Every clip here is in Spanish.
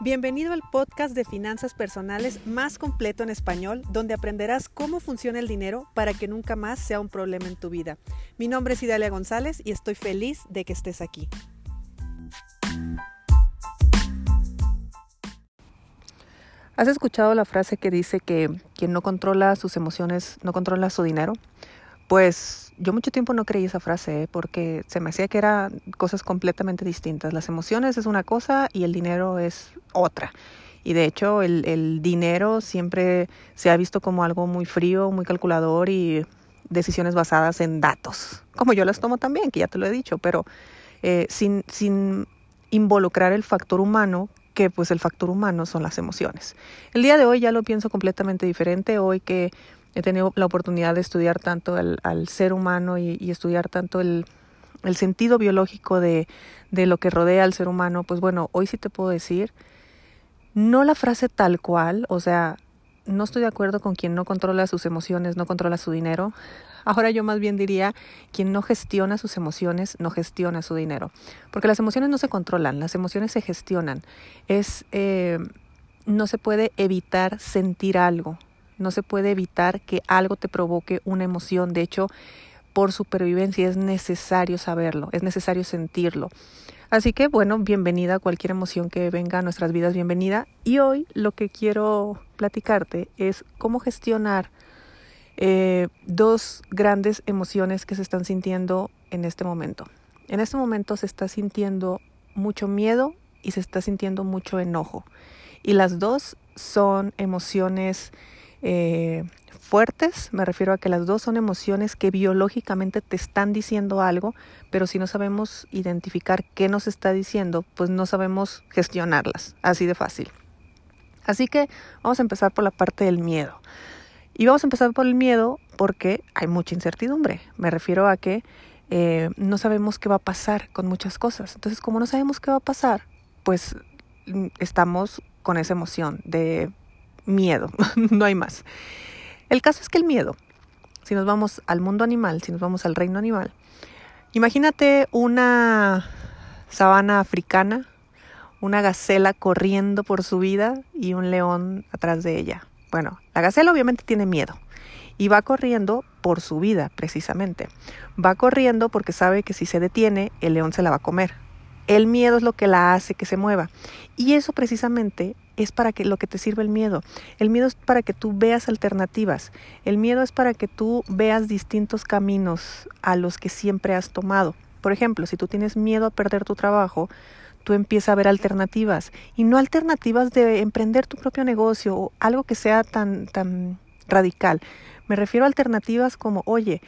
Bienvenido al podcast de finanzas personales más completo en español, donde aprenderás cómo funciona el dinero para que nunca más sea un problema en tu vida. Mi nombre es Idalia González y estoy feliz de que estés aquí. ¿Has escuchado la frase que dice que quien no controla sus emociones no controla su dinero? Pues yo mucho tiempo no creí esa frase ¿eh? porque se me hacía que eran cosas completamente distintas. Las emociones es una cosa y el dinero es otra. Y de hecho el, el dinero siempre se ha visto como algo muy frío, muy calculador y decisiones basadas en datos, como yo las tomo también, que ya te lo he dicho, pero eh, sin, sin involucrar el factor humano que pues el factor humano son las emociones. El día de hoy ya lo pienso completamente diferente, hoy que he tenido la oportunidad de estudiar tanto al, ser humano y, estudiar tanto el, sentido biológico de, de, lo que rodea al ser humano, pues bueno, hoy sí te puedo decir, no la frase tal cual, o sea, no estoy de acuerdo con quien no controla sus emociones, no controla su dinero. Ahora yo más bien diría, quien no gestiona sus emociones, no gestiona su dinero. Porque las emociones no se controlan, las emociones se gestionan. Es, eh, no se puede evitar sentir algo. No se puede evitar que algo te provoque una emoción. De hecho, por supervivencia es necesario saberlo, es necesario sentirlo. Así que bueno, bienvenida a cualquier emoción que venga a nuestras vidas, bienvenida. Y hoy lo que quiero platicarte es cómo gestionar eh, dos grandes emociones que se están sintiendo en este momento. En este momento se está sintiendo mucho miedo y se está sintiendo mucho enojo. Y las dos son emociones eh, fuertes, me refiero a que las dos son emociones que biológicamente te están diciendo algo, pero si no sabemos identificar qué nos está diciendo, pues no sabemos gestionarlas, así de fácil. Así que vamos a empezar por la parte del miedo. Y vamos a empezar por el miedo porque hay mucha incertidumbre. Me refiero a que eh, no sabemos qué va a pasar con muchas cosas. Entonces, como no sabemos qué va a pasar, pues mm, estamos con esa emoción de miedo, no hay más. El caso es que el miedo, si nos vamos al mundo animal, si nos vamos al reino animal, imagínate una sabana africana, una gacela corriendo por su vida y un león atrás de ella. Bueno, la gacela obviamente tiene miedo y va corriendo por su vida precisamente. Va corriendo porque sabe que si se detiene, el león se la va a comer. El miedo es lo que la hace que se mueva. Y eso precisamente es para que lo que te sirve el miedo. El miedo es para que tú veas alternativas. El miedo es para que tú veas distintos caminos a los que siempre has tomado. Por ejemplo, si tú tienes miedo a perder tu trabajo, tú empiezas a ver alternativas y no alternativas de emprender tu propio negocio o algo que sea tan tan radical. Me refiero a alternativas como, oye,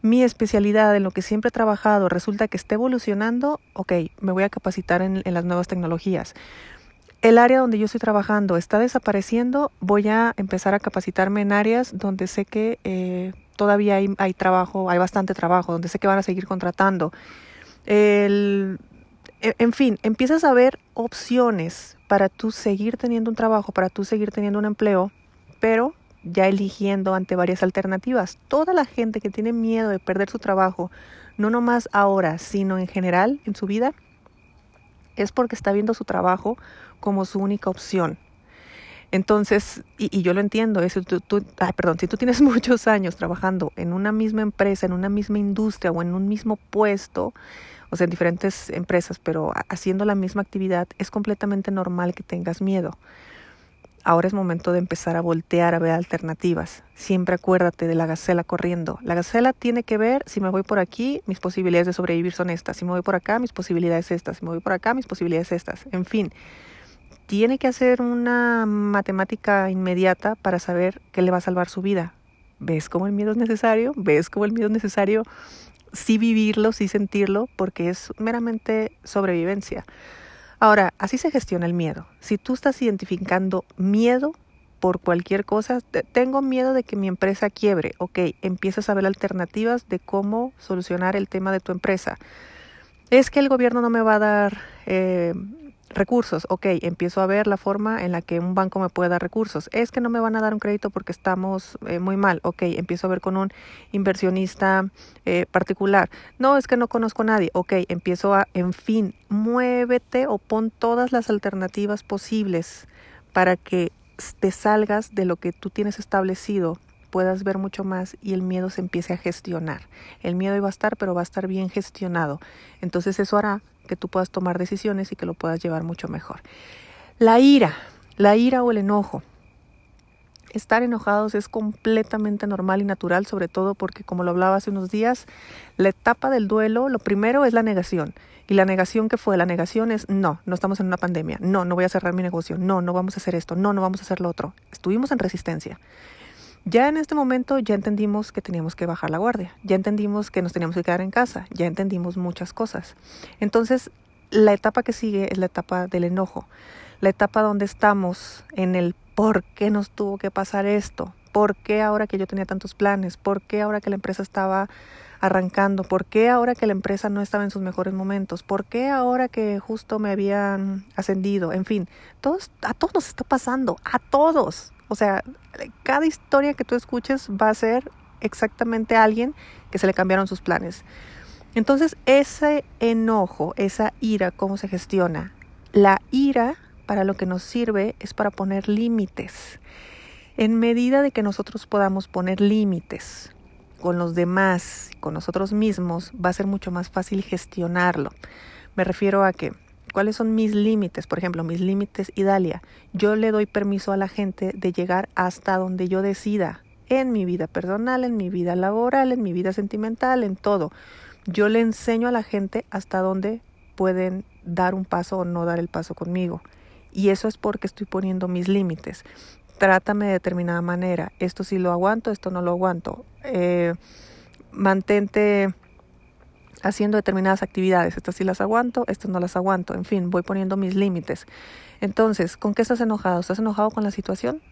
mi especialidad en lo que siempre he trabajado resulta que está evolucionando, ok, me voy a capacitar en, las nuevas tecnologías. El área donde yo estoy trabajando está desapareciendo, voy a empezar a capacitarme en áreas donde sé que eh, todavía hay, trabajo, hay bastante trabajo, donde sé que van a seguir contratando. E, en fin, empiezas a ver opciones para tú seguir teniendo un trabajo, para tú seguir teniendo un empleo, pero ya eligiendo ante varias alternativas. Toda la gente que tiene miedo de perder su trabajo, no nomás ahora, sino en general en su vida, es porque está viendo su trabajo como su única opción. Entonces, y, yo lo entiendo, es, tú, perdón, si tú tienes muchos años trabajando en una misma empresa, en una misma industria o en un mismo puesto, o sea, en diferentes empresas, pero haciendo la misma actividad, es completamente normal que tengas miedo. Ahora es momento de empezar a voltear a ver alternativas. Siempre acuérdate de la gacela corriendo. La gacela tiene que ver si me voy por aquí, mis posibilidades de sobrevivir son estas. Si me voy por acá, mis posibilidades estas. Si me voy por acá, mis posibilidades estas. En fin, tiene que hacer una matemática inmediata para saber qué le va a salvar su vida. ¿Ves cómo el miedo es necesario? ¿Ves cómo el miedo es necesario? Sí vivirlo, sí sentirlo, porque es meramente sobrevivencia. Ahora, así se gestiona el miedo. Si tú estás identificando miedo por cualquier cosa, tengo miedo de que mi empresa quiebre, ok, empiezas a ver alternativas de cómo solucionar el tema de tu empresa. Es que el gobierno no me va a dar eh, Recursos, ok, empiezo a ver la forma en la que un banco me puede dar recursos. Es que no me van a dar un crédito porque estamos eh, muy mal, ok, empiezo a ver con un inversionista eh, particular. No, es que no conozco a nadie, ok, empiezo a, en fin, muévete o pon todas las alternativas posibles para que te salgas de lo que tú tienes establecido puedas ver mucho más y el miedo se empiece a gestionar. El miedo iba a estar, pero va a estar bien gestionado. Entonces eso hará que tú puedas tomar decisiones y que lo puedas llevar mucho mejor. La ira, la ira o el enojo. Estar enojados es completamente normal y natural, sobre todo porque, como lo hablaba hace unos días, la etapa del duelo, lo primero es la negación. Y la negación que fue, la negación es, no, no estamos en una pandemia, no, no voy a cerrar mi negocio, no, no vamos a hacer esto, no, no vamos a hacer lo otro. Estuvimos en resistencia. Ya en este momento ya entendimos que teníamos que bajar la guardia, ya entendimos que nos teníamos que quedar en casa, ya entendimos muchas cosas. Entonces, la etapa que sigue es la etapa del enojo, la etapa donde estamos en el por qué nos tuvo que pasar esto, por qué ahora que yo tenía tantos planes, por qué ahora que la empresa estaba arrancando, por qué ahora que la empresa no estaba en sus mejores momentos, por qué ahora que justo me habían ascendido, en fin, todos, a todos nos está pasando, a todos, o sea, cada historia que tú escuches va a ser exactamente alguien que se le cambiaron sus planes. Entonces, ese enojo, esa ira, ¿cómo se gestiona? La ira para lo que nos sirve es para poner límites. En medida de que nosotros podamos poner límites con los demás, con nosotros mismos, va a ser mucho más fácil gestionarlo. Me refiero a que ¿Cuáles son mis límites? Por ejemplo, mis límites Idalia. Yo le doy permiso a la gente de llegar hasta donde yo decida, en mi vida personal, en mi vida laboral, en mi vida sentimental, en todo. Yo le enseño a la gente hasta dónde pueden dar un paso o no dar el paso conmigo. Y eso es porque estoy poniendo mis límites. Trátame de determinada manera. Esto sí lo aguanto, esto no lo aguanto. Eh, mantente haciendo determinadas actividades. Estas sí las aguanto, estas no las aguanto. En fin, voy poniendo mis límites. Entonces, ¿con qué estás enojado? ¿Estás enojado con la situación?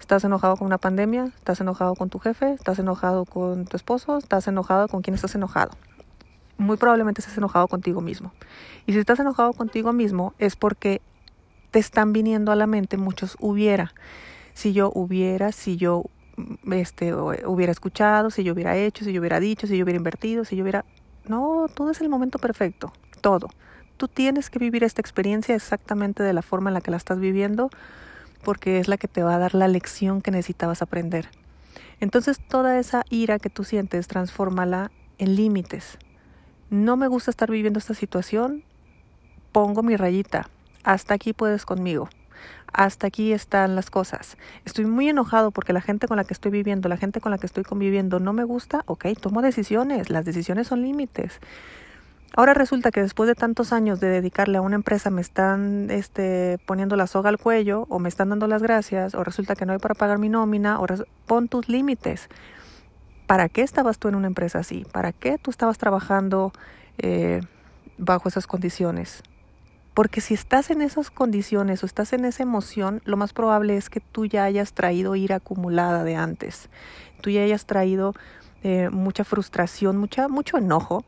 ¿Estás enojado con una pandemia? ¿Estás enojado con tu jefe? ¿Estás enojado con tu esposo? ¿Estás enojado con quién estás enojado? Muy probablemente estás enojado contigo mismo. Y si estás enojado contigo mismo es porque te están viniendo a la mente muchos hubiera. Si yo hubiera, si yo este, hubiera escuchado, si yo hubiera hecho, si yo hubiera dicho, si yo hubiera invertido, si yo hubiera no, todo es el momento perfecto, todo. Tú tienes que vivir esta experiencia exactamente de la forma en la que la estás viviendo porque es la que te va a dar la lección que necesitabas aprender. Entonces toda esa ira que tú sientes, transfórmala en límites. No me gusta estar viviendo esta situación, pongo mi rayita. Hasta aquí puedes conmigo hasta aquí están las cosas. Estoy muy enojado porque la gente con la que estoy viviendo, la gente con la que estoy conviviendo no me gusta, ok, tomo decisiones, las decisiones son límites. Ahora resulta que después de tantos años de dedicarle a una empresa me están este, poniendo la soga al cuello o me están dando las gracias o resulta que no hay para pagar mi nómina o pon tus límites. ¿Para qué estabas tú en una empresa así? ¿Para qué tú estabas trabajando eh, bajo esas condiciones? Porque si estás en esas condiciones o estás en esa emoción, lo más probable es que tú ya hayas traído ira acumulada de antes. Tú ya hayas traído eh, mucha frustración, mucha, mucho enojo.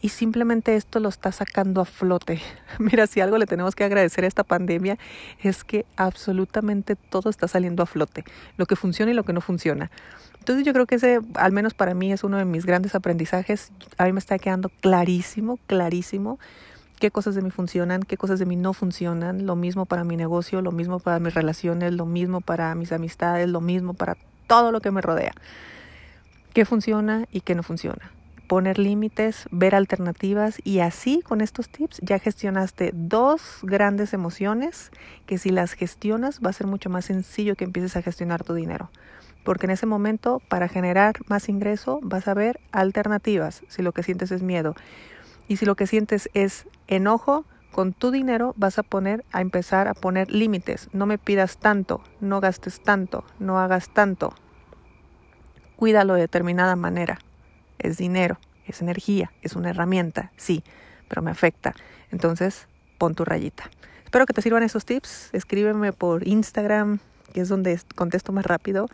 Y simplemente esto lo está sacando a flote. Mira, si algo le tenemos que agradecer a esta pandemia es que absolutamente todo está saliendo a flote. Lo que funciona y lo que no funciona. Entonces yo creo que ese, al menos para mí, es uno de mis grandes aprendizajes. A mí me está quedando clarísimo, clarísimo qué cosas de mí funcionan, qué cosas de mí no funcionan, lo mismo para mi negocio, lo mismo para mis relaciones, lo mismo para mis amistades, lo mismo para todo lo que me rodea. ¿Qué funciona y qué no funciona? Poner límites, ver alternativas y así con estos tips ya gestionaste dos grandes emociones que si las gestionas va a ser mucho más sencillo que empieces a gestionar tu dinero. Porque en ese momento para generar más ingreso vas a ver alternativas si lo que sientes es miedo y si lo que sientes es enojo, con tu dinero vas a poner a empezar a poner límites. No me pidas tanto, no gastes tanto, no hagas tanto. Cuídalo de determinada manera. Es dinero, es energía, es una herramienta, sí, pero me afecta. Entonces, pon tu rayita. Espero que te sirvan esos tips. Escríbeme por Instagram, que es donde contesto más rápido,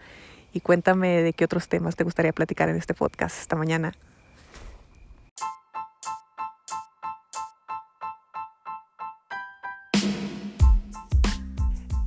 y cuéntame de qué otros temas te gustaría platicar en este podcast. Hasta mañana.